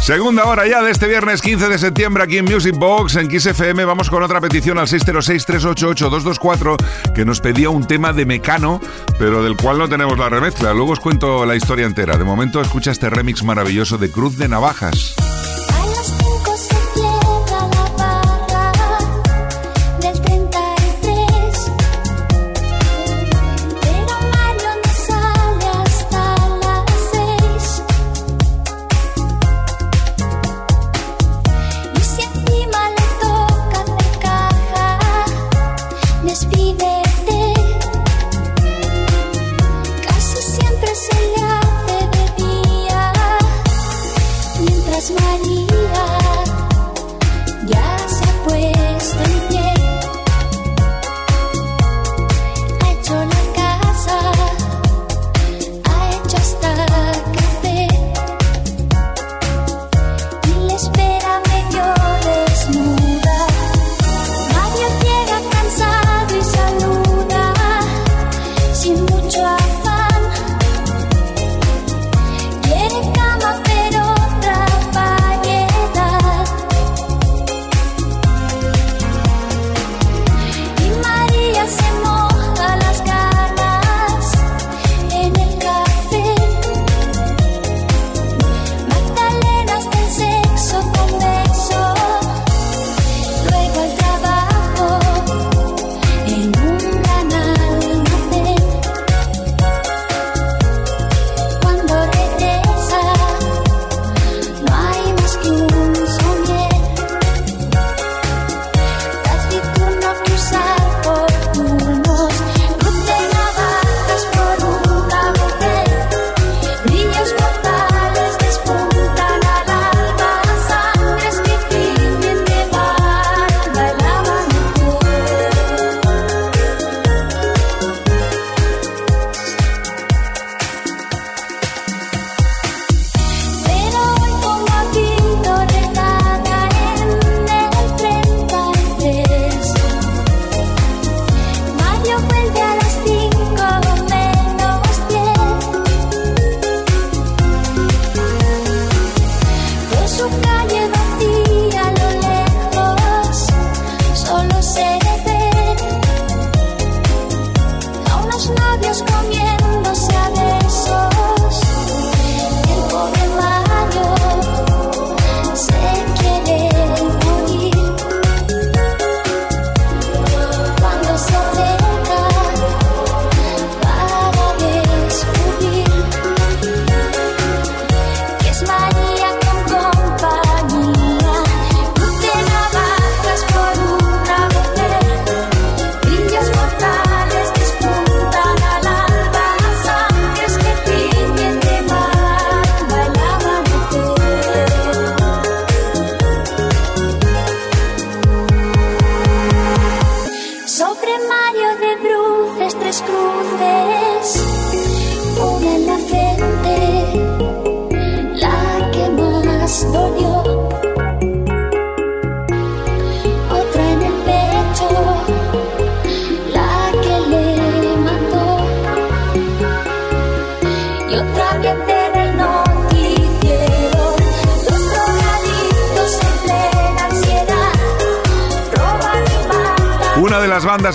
Segunda hora ya de este viernes 15 de septiembre aquí en Music Box, en Kiss FM. Vamos con otra petición al 606-388-224 que nos pedía un tema de Mecano, pero del cual no tenemos la remezcla. Luego os cuento la historia entera. De momento escucha este remix maravilloso de Cruz de Navajas.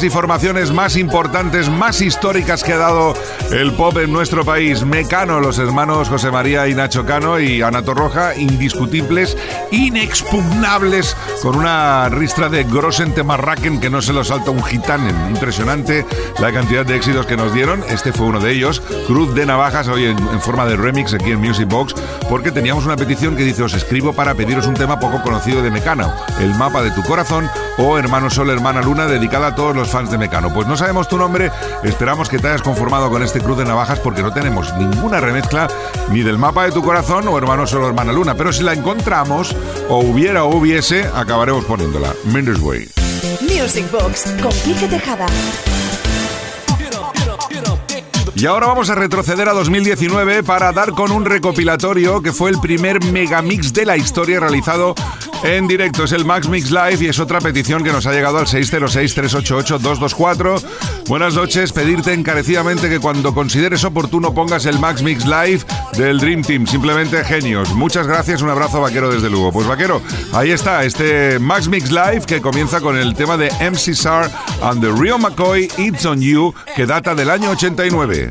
Y formaciones más importantes, más históricas que ha dado el pop en nuestro país. Mecano, los hermanos José María y Nacho Cano y Ana Torroja, indiscutibles, inexpugnables, con una ristra de Grossen Temarraken que no se lo salta un gitanen. Impresionante la cantidad de éxitos que nos dieron. Este fue uno de ellos. Cruz de Navajas, hoy en, forma de remix aquí en Music Box, porque teníamos una petición que dice: Os escribo para pediros un tema poco conocido de Mecano, El mapa de tu corazón o Hermano Sol, Hermana Luna, dedicada a todos los fans de Mecano. Pues no sabemos tu nombre, esperamos que te hayas conformado con este Cruz de Navajas porque no tenemos ninguna remezcla ni del mapa de tu corazón o Hermano Sol, Hermana Luna, pero si la encontramos, o hubiera o hubiese, acabaremos poniéndola. Mendes Way. Music Box con Quique Tejada. Y ahora vamos a retroceder a 2019 para dar con un recopilatorio que fue el primer megamix de la historia realizado en directo. Es el Max Mix Live y es otra petición que nos ha llegado al 606-388-224. Buenas noches, pedirte encarecidamente que cuando consideres oportuno pongas el Max Mix Live del Dream Team. Simplemente genios. Muchas gracias, un abrazo vaquero desde Lugo. Pues vaquero, ahí está, este Max Mix Live que comienza con el tema de MC SAR and the Rio McCoy It's on You que data del año 89.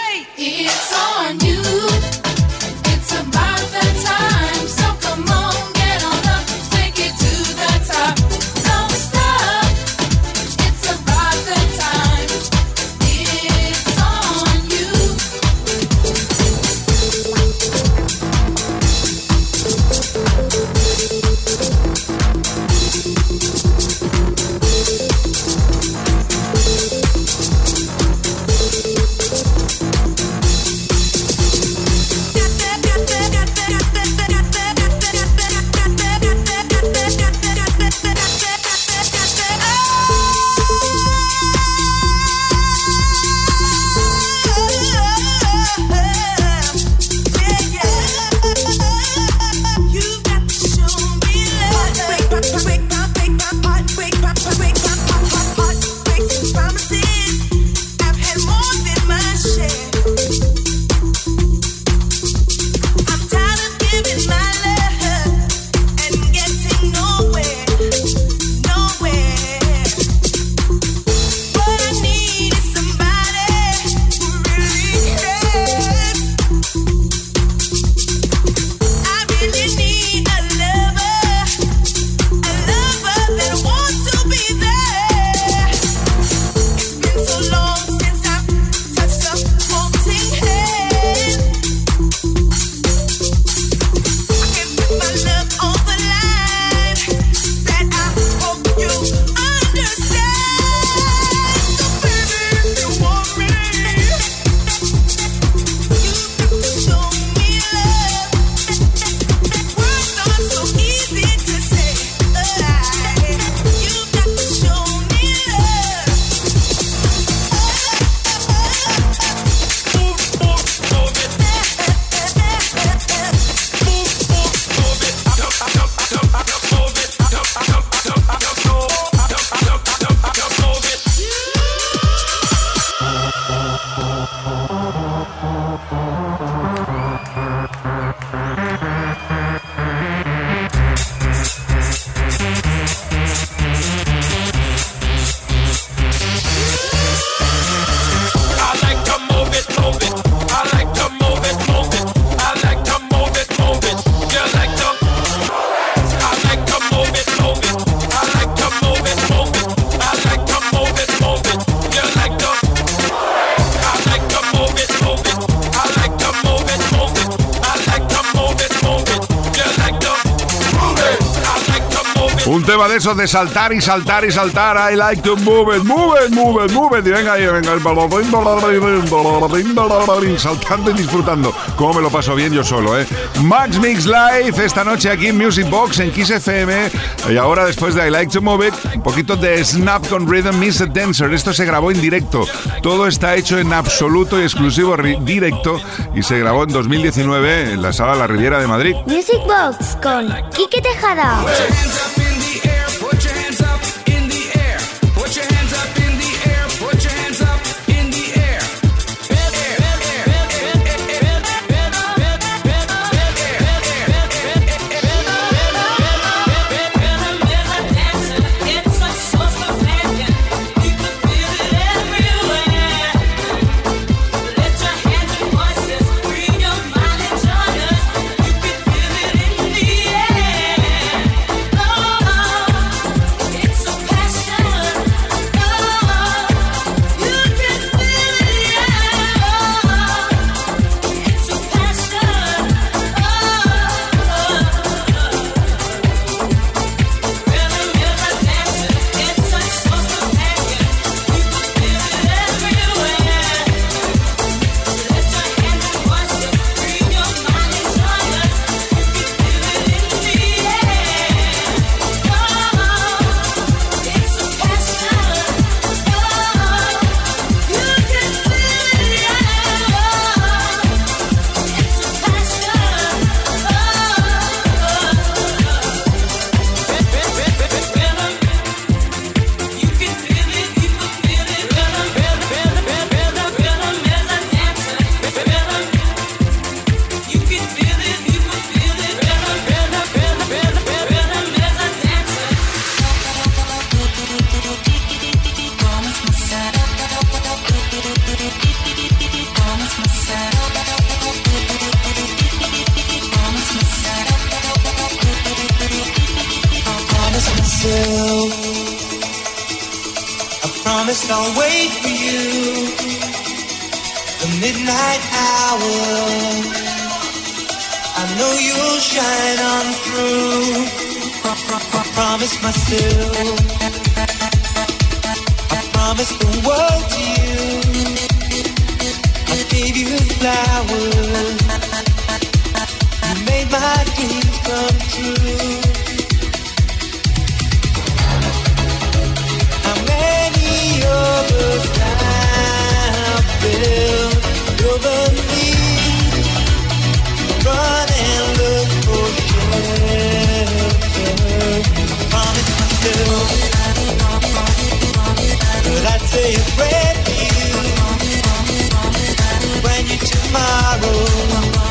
It's on you. It's about that de esos de saltar y saltar y saltar. I like to move it, move it, move it, move it. Y venga ahí, venga. Saltando y disfrutando. Cómo me lo paso bien yo solo, ¿eh? Max Mix Live esta noche aquí en Music Box en Kiss FM. Y ahora después de I like to move it, un poquito de Snap con Rhythm Mr. Dancer. Esto se grabó en directo. Todo está hecho en absoluto y exclusivo directo. Y se grabó en 2019 en la sala La Riviera de Madrid. Music Box con Quique Tejada. Tomorrow.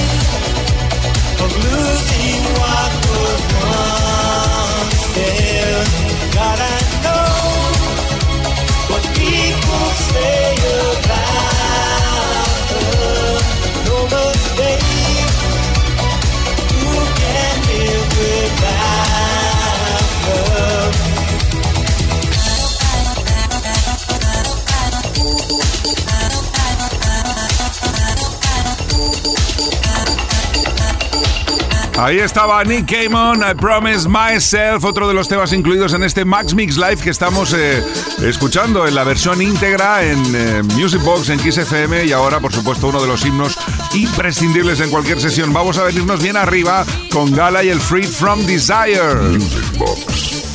losing what was once there? God, I know Ahí estaba Nick Cayman, I Promise Myself, otro de los temas incluidos en este Max Mix Live que estamos eh, escuchando en la versión íntegra en eh, Music Box, en Kiss FM y ahora, por supuesto, uno de los himnos imprescindibles en cualquier sesión. Vamos a venirnos bien arriba con Gala y el Freed from Desire. Music Box.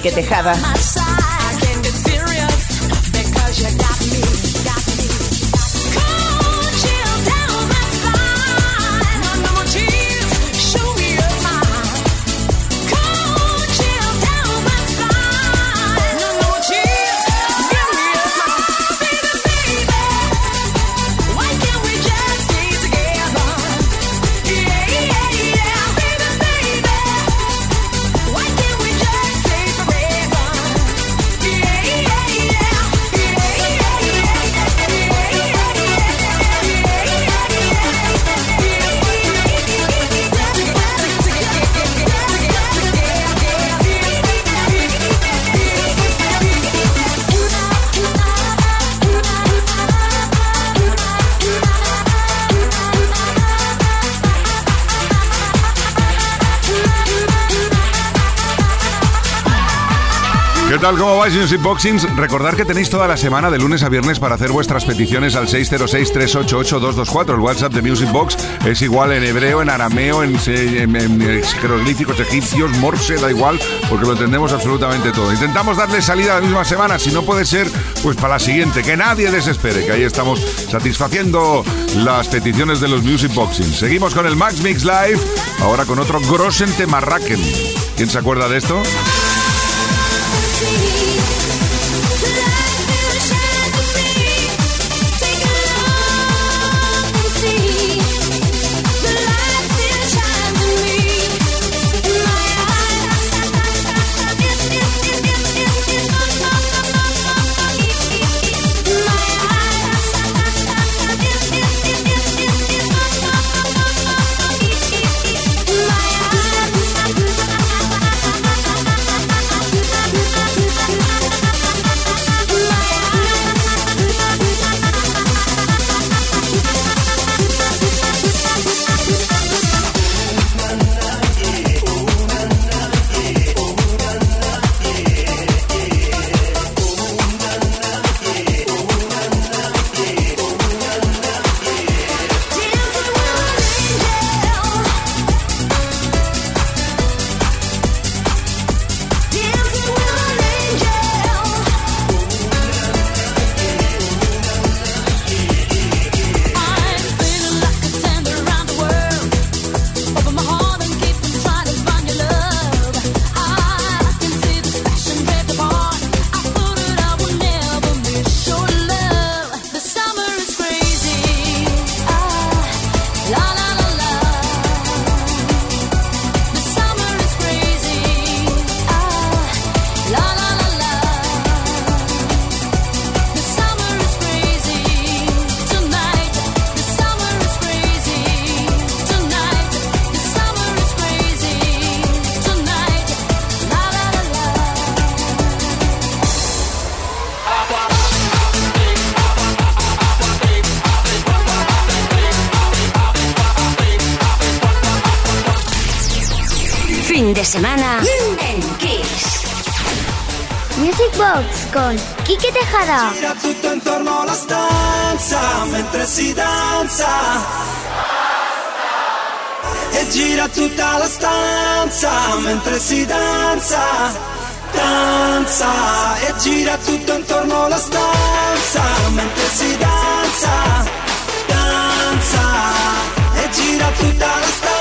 con Quique Tejada. ¿Qué tal? ¿Cómo vais, Music Boxings? Recordad que tenéis toda la semana de lunes a viernes para hacer vuestras peticiones al 606-388-224. El WhatsApp de Music Box es igual en hebreo, en arameo, en, jeroglíficos egipcios, morse, da igual, porque lo entendemos absolutamente todo. Intentamos darle salida la misma semana, si no puede ser, pues para la siguiente. Que nadie desespere, que ahí estamos satisfaciendo las peticiones de los Music Boxings. Seguimos con el Max Mix Live, ahora con otro Grossen Temarraken. ¿Quién se acuerda de esto? Fin Tejada. Gira tutto intorno alla stanza mentre si danza. E gira tutta la stanza mentre si danza. Danza e gira tutto intorno alla stanza mentre si danza. Danza e gira tutta la stanza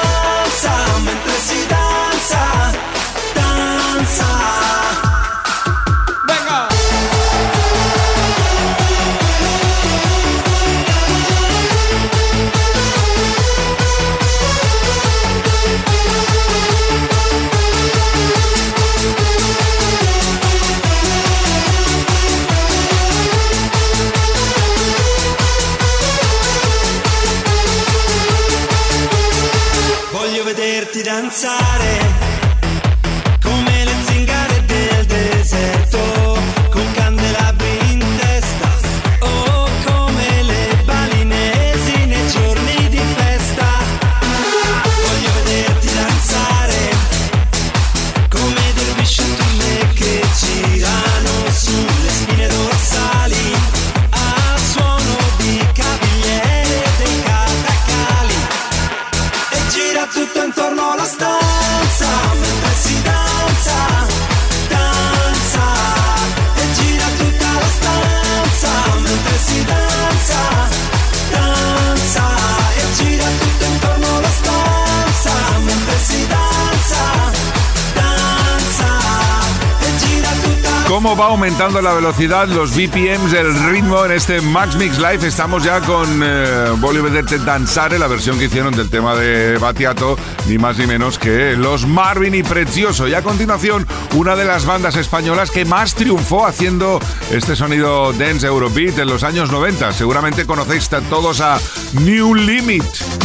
aumentando la velocidad, los BPMs, el ritmo en este Max Mix Live. Estamos ya con eh, Voglio danzare, la versión que hicieron del tema de Batiato, ni más ni menos que los Marvin y Precioso. Y a continuación, una de las bandas españolas que más triunfó haciendo este sonido dance Eurobeat en los años 90. Seguramente conocéis a todos a New Limit.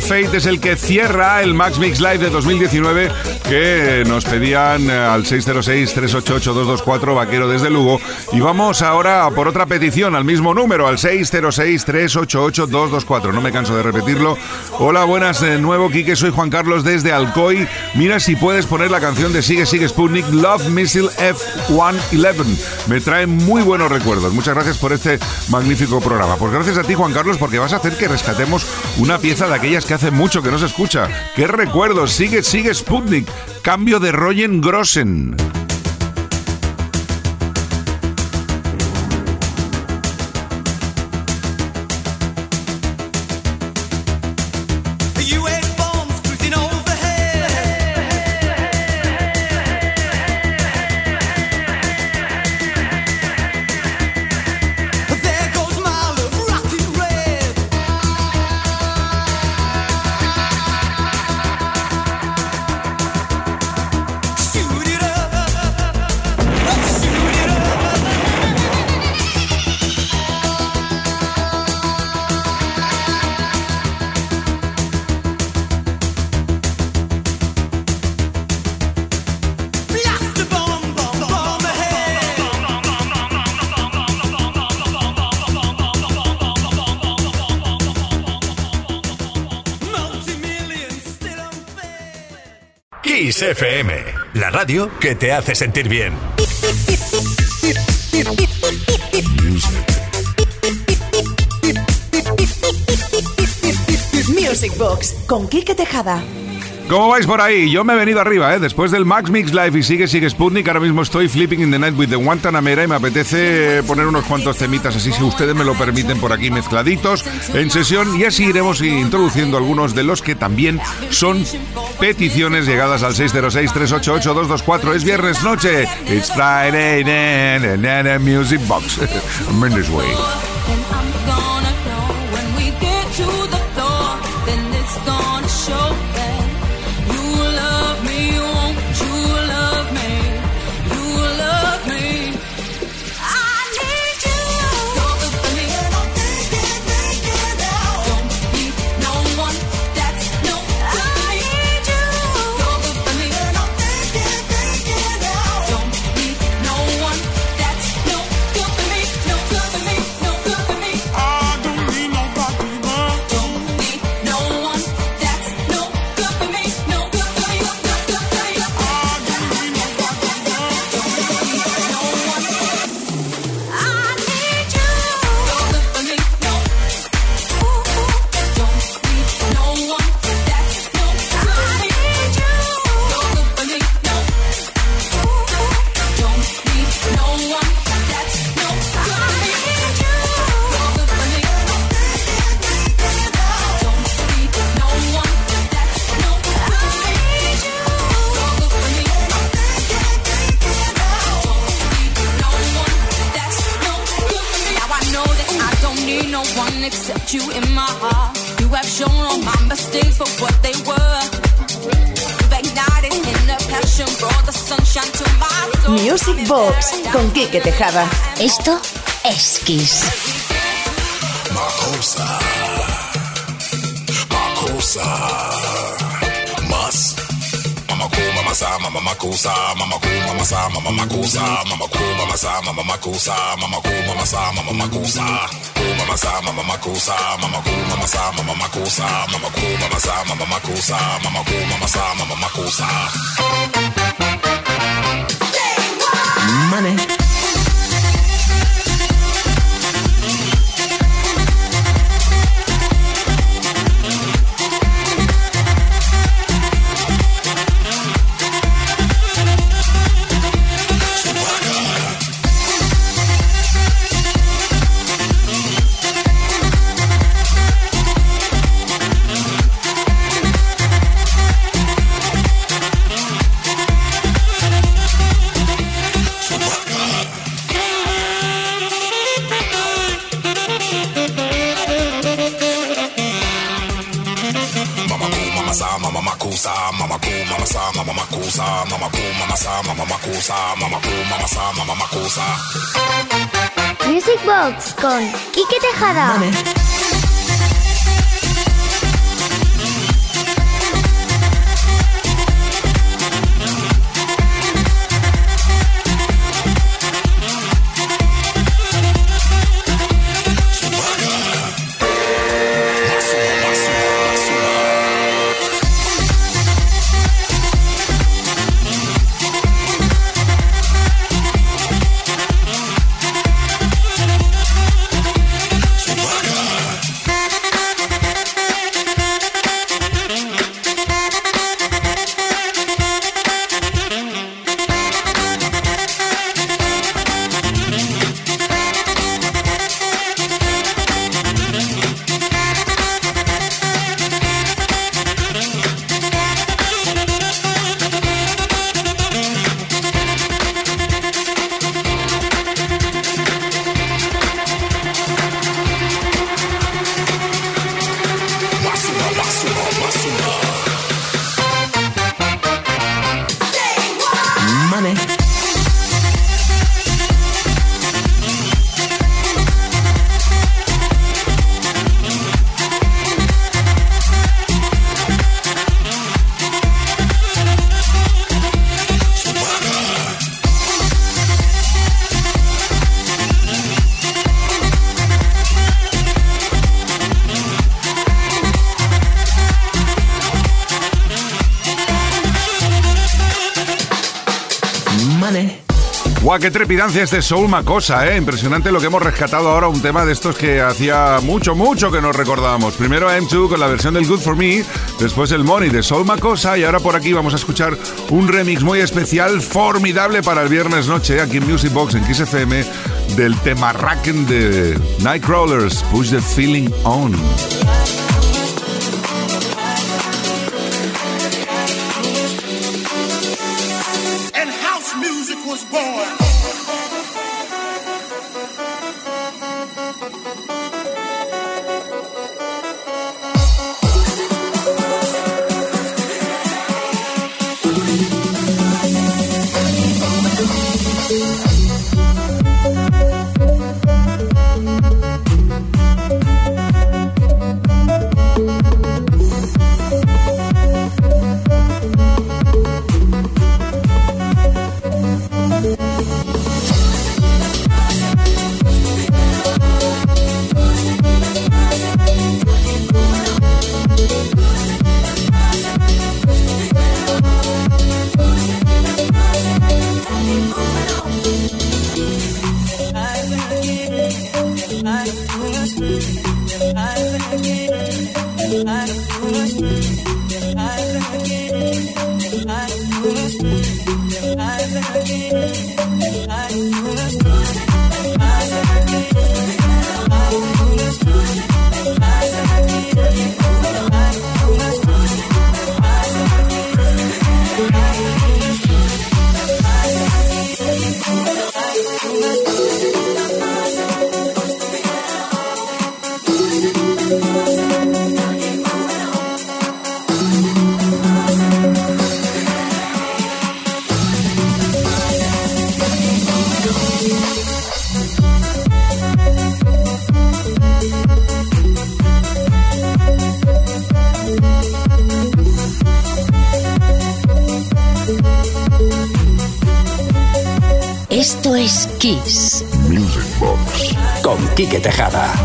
Fate es el que cierra el Max Mix Live de 2019 que nos pedían eh, al 606-388-224 Vaquero desde Lugo. Y vamos ahora por otra petición al mismo número, al 606-388-224. No me canso de repetirlo. Hola, buenas de nuevo, Quique. Soy Juan Carlos desde Alcoy. Mira si puedes poner la canción de Sigue Sigue Sputnik Love Missile F-111. Me trae muy buenos recuerdos. Muchas gracias por este magnífico programa. Pues gracias a ti, Juan Carlos, porque vas a hacer que rescatemos una pieza de aquellas que hace mucho que no se escucha. ¡Qué recuerdos! Sigue, sigue Sputnik. Cambio de Royen Grossen. FM, la radio que te hace sentir bien. Music Box con Quique Tejada. ¿Cómo vais por ahí? Yo me he venido arriba, ¿eh? Después del Max Mix Live y sigue, sigue Sputnik, ahora mismo estoy flipping in the night with the Guantanamera y me apetece poner unos cuantos temitas así, si ustedes me lo permiten, por aquí mezcladitos en sesión y así iremos introduciendo algunos de los que también son peticiones llegadas al 606-388-224. Es viernes noche. It's Friday, na, Music Box. I'm in this way. Gonna know no one except you in my heart. You have shown all my mistakes for what they were. You've ignited in the passion, brought the sunshine to my soul. Music Box con Quique Tejada. Esto es Kiss. Makosa. Makosa. Mas. Mama cool, mama sa, mama makusa, mama cool, mama sa, mama makusa, mama cool, mama sa, mama makusa, mama cool, mama sa, mama makusa, mama sa, mama mama cool, mama sa, mama mama cool, mama sa, mama mama cool, mama sa, mama. Money. Con Quique Tejada. Qué trepidancia este Soul Macosa, ¿eh? Impresionante lo que hemos rescatado ahora, un tema de estos que hacía mucho, mucho que nos recordábamos. Primero M2 con la versión del Good For Me, después el Money de Soul Macosa y ahora por aquí vamos a escuchar un remix muy especial, formidable para el viernes noche, aquí en Music Box, en Kiss del tema Racken de Nightcrawlers, Push the Feeling On. Tejada.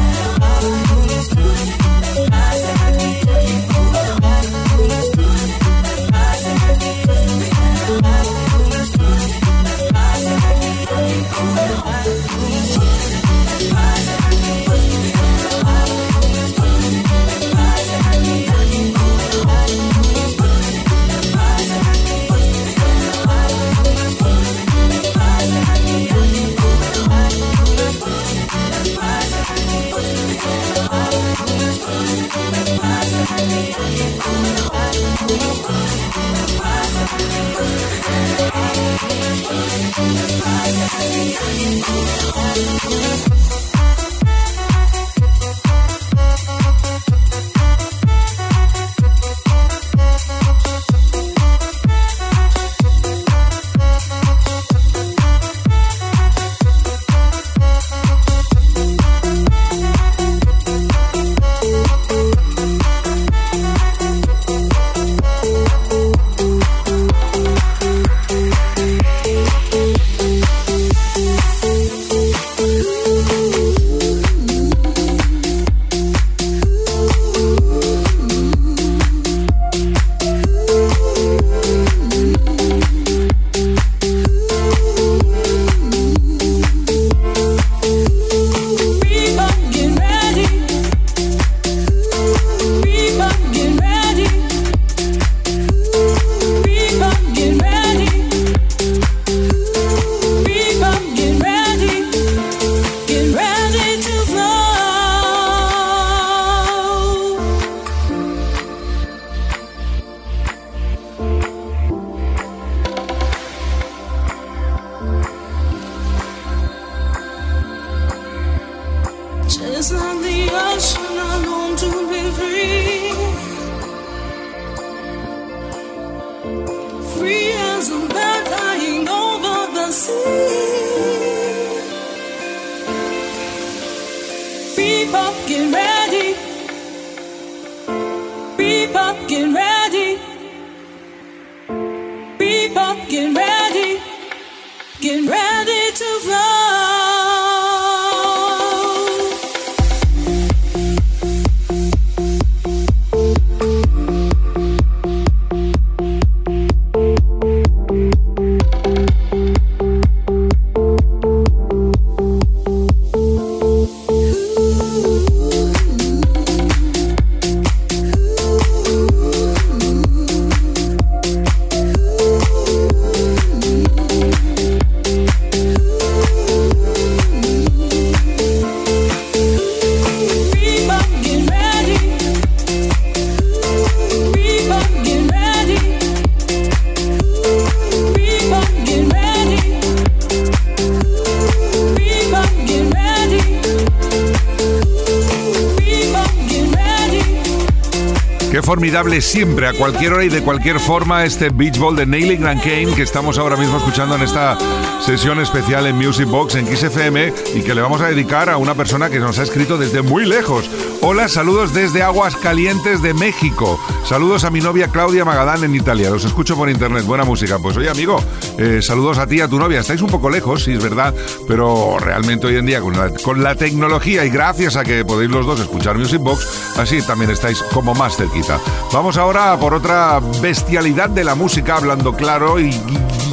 Siempre, a cualquier hora y de cualquier forma, este Beach Ball de Nailing Grand Kane que estamos ahora mismo escuchando en esta sesión especial en Music Box en Kiss FM y que le vamos a dedicar a una persona que nos ha escrito desde muy lejos. Hola, saludos desde Aguas Calientes de México. Saludos a mi novia Claudia Magadán en Italia. Los escucho por internet. Buena música. Pues oye, amigo, eh, saludos a ti y a tu novia. Estáis un poco lejos, sí, es verdad, pero realmente hoy en día con la, tecnología y gracias a que podéis los dos escuchar Music Box, así también estáis como más cerquita. Vamos ahora por otra bestialidad de la música, hablando claro y,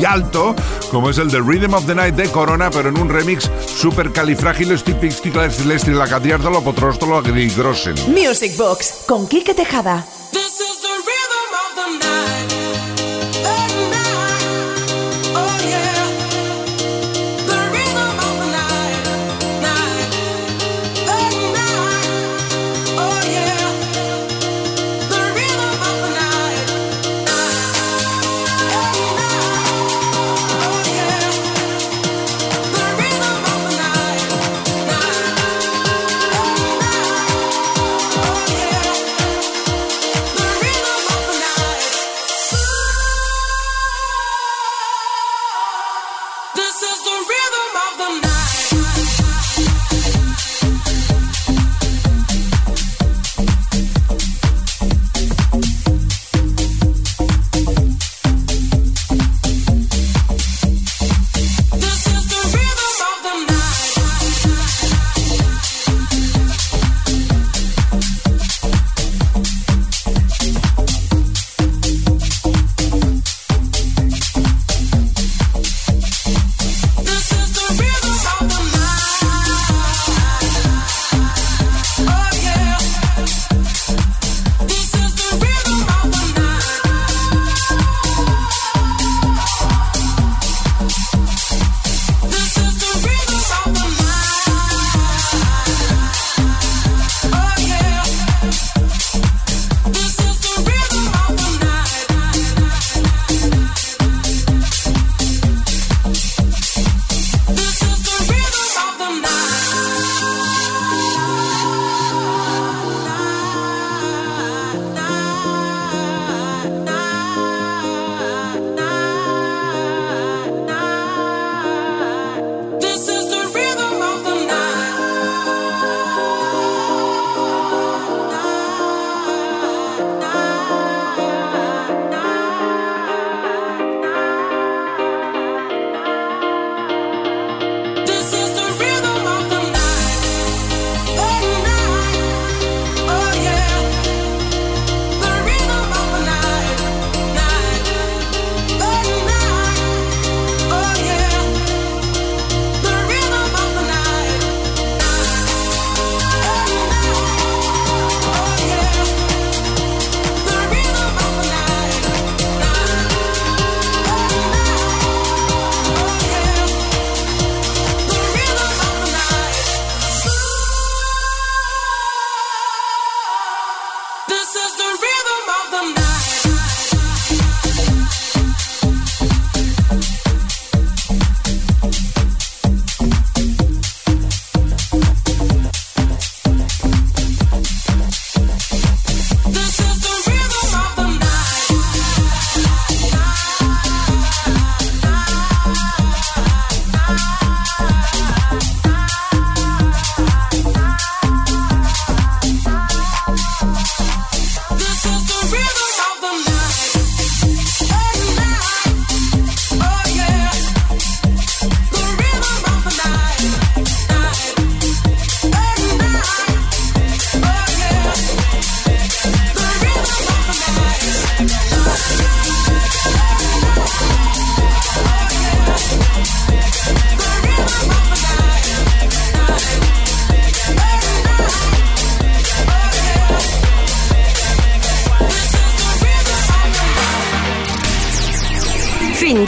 alto, como es el de Rhythm of the Night de Corona, pero en un remix super califrágilo, la catiártolo, potróstolo, grosen. Music Box con Quique Tejada.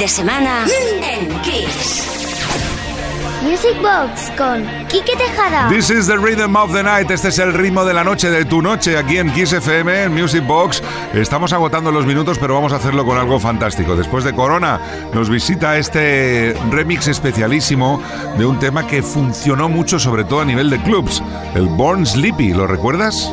De semana en Kiss. Music Box con Quique Tejada. This is the rhythm of the night. Este es el ritmo de la noche, de tu noche, aquí en Kiss FM, en Music Box. Estamos agotando los minutos, pero vamos a hacerlo con algo fantástico. Después de Corona, nos visita este remix especialísimo de un tema que funcionó mucho, sobre todo a nivel de clubs, el Born Sleepy. ¿Lo recuerdas?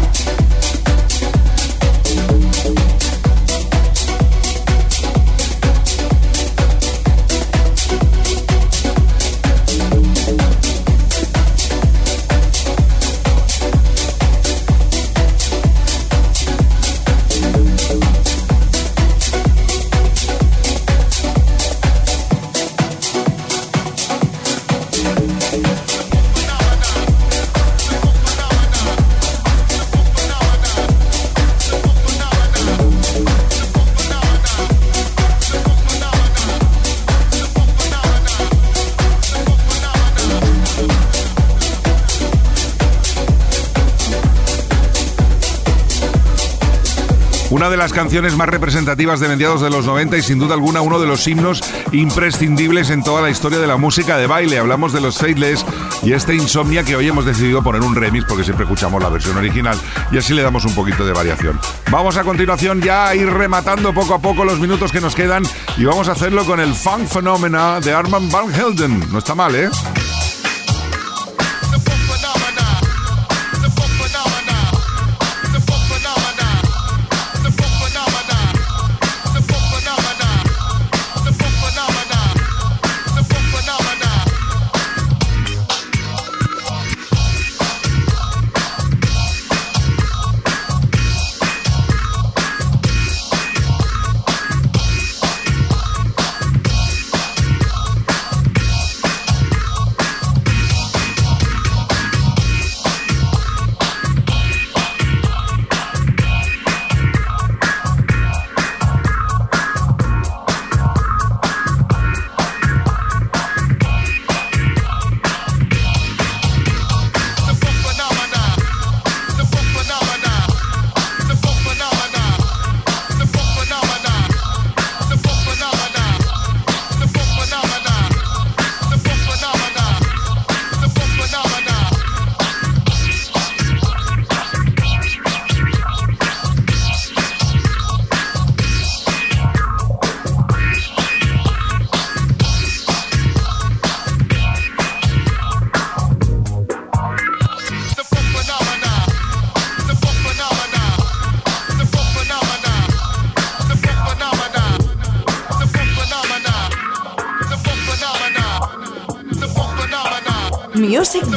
Las canciones más representativas de mediados de los 90 y sin duda alguna uno de los himnos imprescindibles en toda la historia de la música de baile. Hablamos de los Faithless y este Insomnia que hoy hemos decidido poner un remix porque siempre escuchamos la versión original y así le damos un poquito de variación. Vamos a continuación ya a ir rematando poco a poco los minutos que nos quedan y vamos a hacerlo con el Funk Phenomena de Armand Van Helden. No está mal, ¿eh?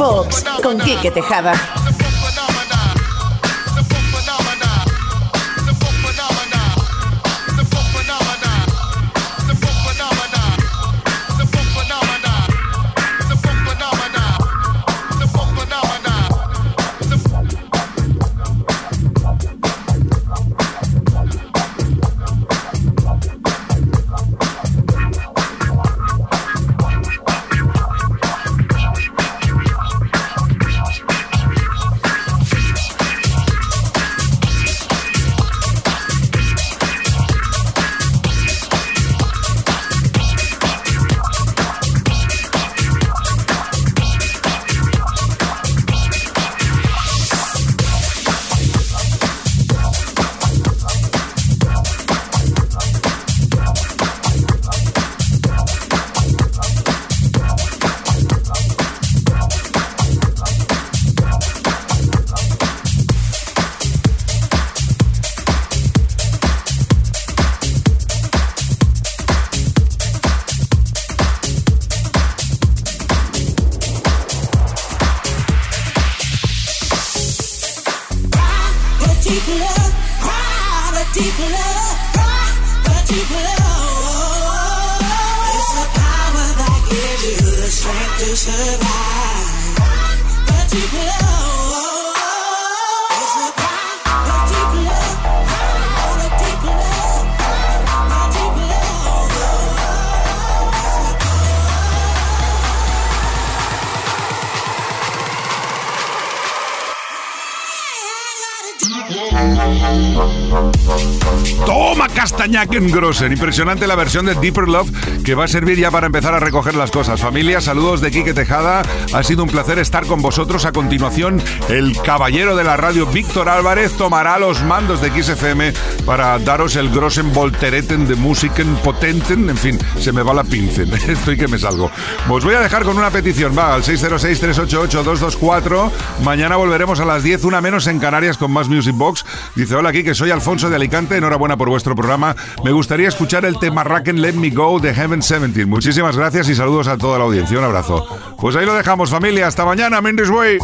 Box con Quique Tejada. Toma Castañakengrosen. Impresionante la versión de Deeper Love que va a servir ya para empezar a recoger las cosas. Familia, saludos de Quique Tejada. Ha sido un placer estar con vosotros. A continuación, el caballero de la radio, Víctor Álvarez, tomará los mandos de XFM para daros el Grossen Voltereten de Musiken Potenten. En fin, se me va la pincel. Estoy que me salgo. Os voy a dejar con una petición. Va al 606-388-224. Mañana volveremos a las 10, una menos en Canarias con más Music Box. Dice, hola Quique, soy Alfonso de Alicante. Enhorabuena por vuestro programa. Me gustaría escuchar el tema Racken Let Me Go de Heaven 17. Muchísimas gracias y saludos a toda la audiencia. Un abrazo. Pues ahí lo dejamos, familia. Hasta mañana, Mendes Way.